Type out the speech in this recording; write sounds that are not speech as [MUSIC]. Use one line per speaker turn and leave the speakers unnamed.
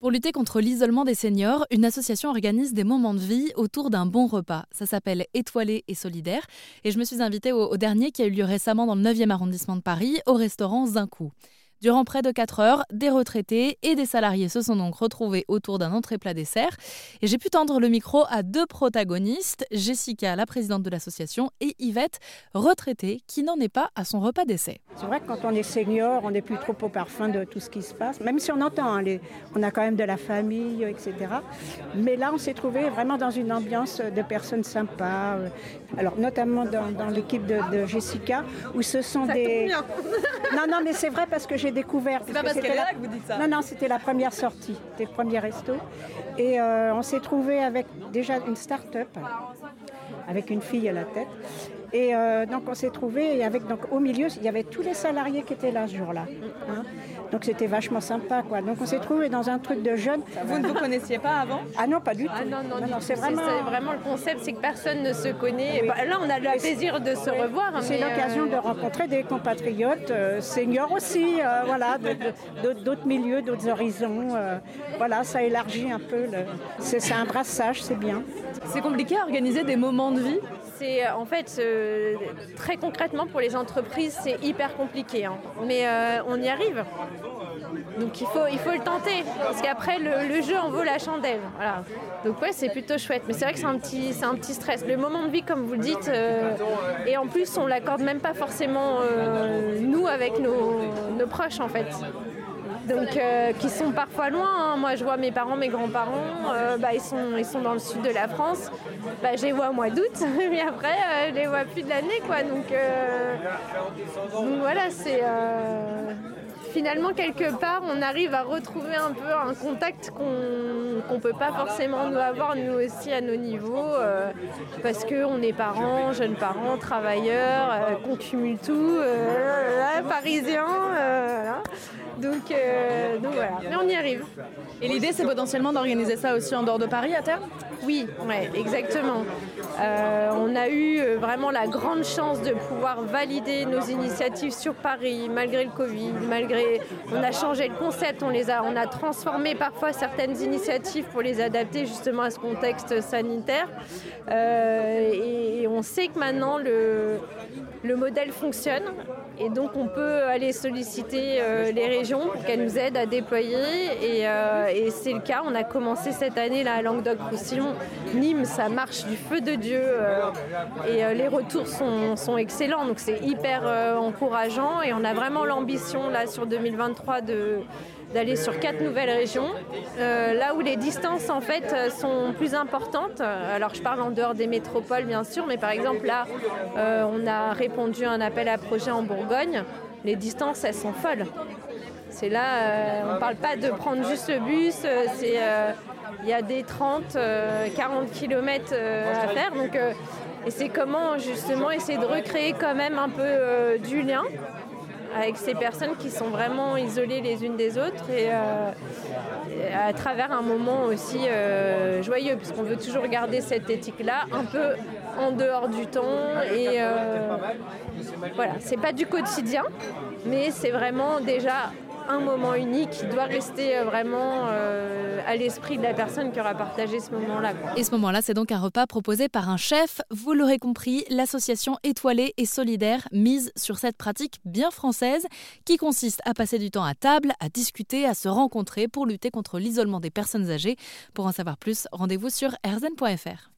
Pour lutter contre l'isolement des seniors, une association organise des moments de vie autour d'un bon repas. Ça s'appelle Étoilé et Solidaire. Et je me suis invitée au, dernier qui a eu lieu récemment dans le 9e arrondissement de Paris, au restaurant Zinkou. Durant près de 4 heures, des retraités et des salariés se sont donc retrouvés autour d'un entrée plat dessert. Et j'ai pu tendre le micro à deux protagonistes, Jessica, la présidente de l'association, et Yvette, retraitée, qui n'en est pas à son repas d'essai.
C'est vrai que quand on est senior, on n'est plus trop au parfum de tout ce qui se passe, même si on entend, hein, on a quand même de la famille, etc. Mais là, on s'est trouvé vraiment dans une ambiance de personnes sympas. Euh, alors, notamment dans, l'équipe de, Jessica, où ce sont des. non, non, mais c'est vrai parce que j'ai [LAUGHS] découvert.
C'est pas parce qu'elle est là que vous dites ça.
Non, non, c'était la première sortie, c'était le premier resto. Et euh, on s'est trouvé avec déjà une start-up, avec une fille à la tête. Et euh, donc on s'est trouvé et avec donc au milieu il y avait tous les salariés qui étaient là ce jour-là. Hein. Donc c'était vachement sympa quoi. Donc on s'est trouvé dans un truc de jeunes.
Vous ne vous connaissiez pas avant?
Ah non pas du tout.
Ah non non, non, c'est vraiment... vraiment le concept c'est que personne ne se connaît. Bah, là on a le plaisir de se revoir.
C'est l'occasion euh, de rencontrer des compatriotes seniors aussi voilà, d'autres milieux, d'autres horizons. Euh, voilà, ça élargit un peu. C'est un brassage, c'est bien.
C'est compliqué à organiser des moments de vie?
C'est en fait euh, très concrètement pour les entreprises c'est hyper compliqué hein. mais euh, on y arrive. Donc il faut, il faut le tenter. Parce qu'après le, jeu en vaut la chandelle. Voilà. donc ouais c'est plutôt chouette. Mais c'est vrai que c'est un petit c'est un petit stress. Le moment de vie comme vous le dites et en plus on l'accorde même pas forcément nous avec nos proches en fait donc euh, qui sont parfois loin. Hein. Moi, je vois mes parents, mes grands-parents, euh, bah, ils, sont, ils sont dans le sud de la France. Bah, je les vois au mois d'août, [LAUGHS] mais après, euh, je les vois plus de l'année. quoi. Donc, voilà, c'est finalement, quelque part, on arrive à retrouver un peu un contact qu'on ne peut pas forcément nous avoir, nous aussi, à nos niveaux, parce qu'on est parents, jeunes parents, travailleurs, euh, qu'on cumule tout, parisiens. Donc, donc, voilà, mais on y arrive.
Et l'idée, c'est potentiellement d'organiser ça aussi en dehors de Paris à terme?
Oui, exactement. on a eu vraiment la grande chance de pouvoir valider nos initiatives sur Paris, malgré le Covid, malgré on a changé le concept, on, les a, on a transformé parfois certaines initiatives pour les adapter justement à ce contexte sanitaire. Euh, et, on sait que maintenant le, le modèle fonctionne et donc on peut aller solliciter euh, les régions pour qu'elles nous aident à déployer euh, et, c'est le cas. On a commencé cette année là à Languedoc-Roussillon, Nîmes, ça marche du feu de Dieu et les retours sont, excellents donc c'est hyper encourageant et on a vraiment l'ambition là sur 2023 de d'aller sur quatre nouvelles régions, euh, là où les distances en fait sont plus importantes. Alors je parle en dehors des métropoles bien sûr, mais par exemple là, euh, on a répondu à un appel à projet en Bourgogne. Les distances, elles sont folles. C'est là, euh, on ne parle pas de prendre juste le bus, c'est il y a des 30, 40 km à faire. Donc, et c'est comment justement essayer de recréer quand même un peu du lien avec ces personnes qui sont vraiment isolées les unes des autres et, euh, à travers un moment aussi euh, joyeux, puisqu'on veut toujours garder cette éthique-là un peu en dehors du temps. Et euh, voilà, c'est pas du quotidien, mais c'est vraiment déjà un moment unique qui doit rester euh, vraiment euh, à l'esprit de la personne qui aura partagé ce moment-là.
Et ce moment-là, c'est donc un repas proposé par un chef. Vous l'aurez compris, l'association étoilée et solidaire mise sur cette pratique bien française qui consiste à passer du temps à table, à discuter, à se rencontrer pour lutter contre l'isolement des personnes âgées. Pour en savoir plus, rendez-vous sur rzn.fr.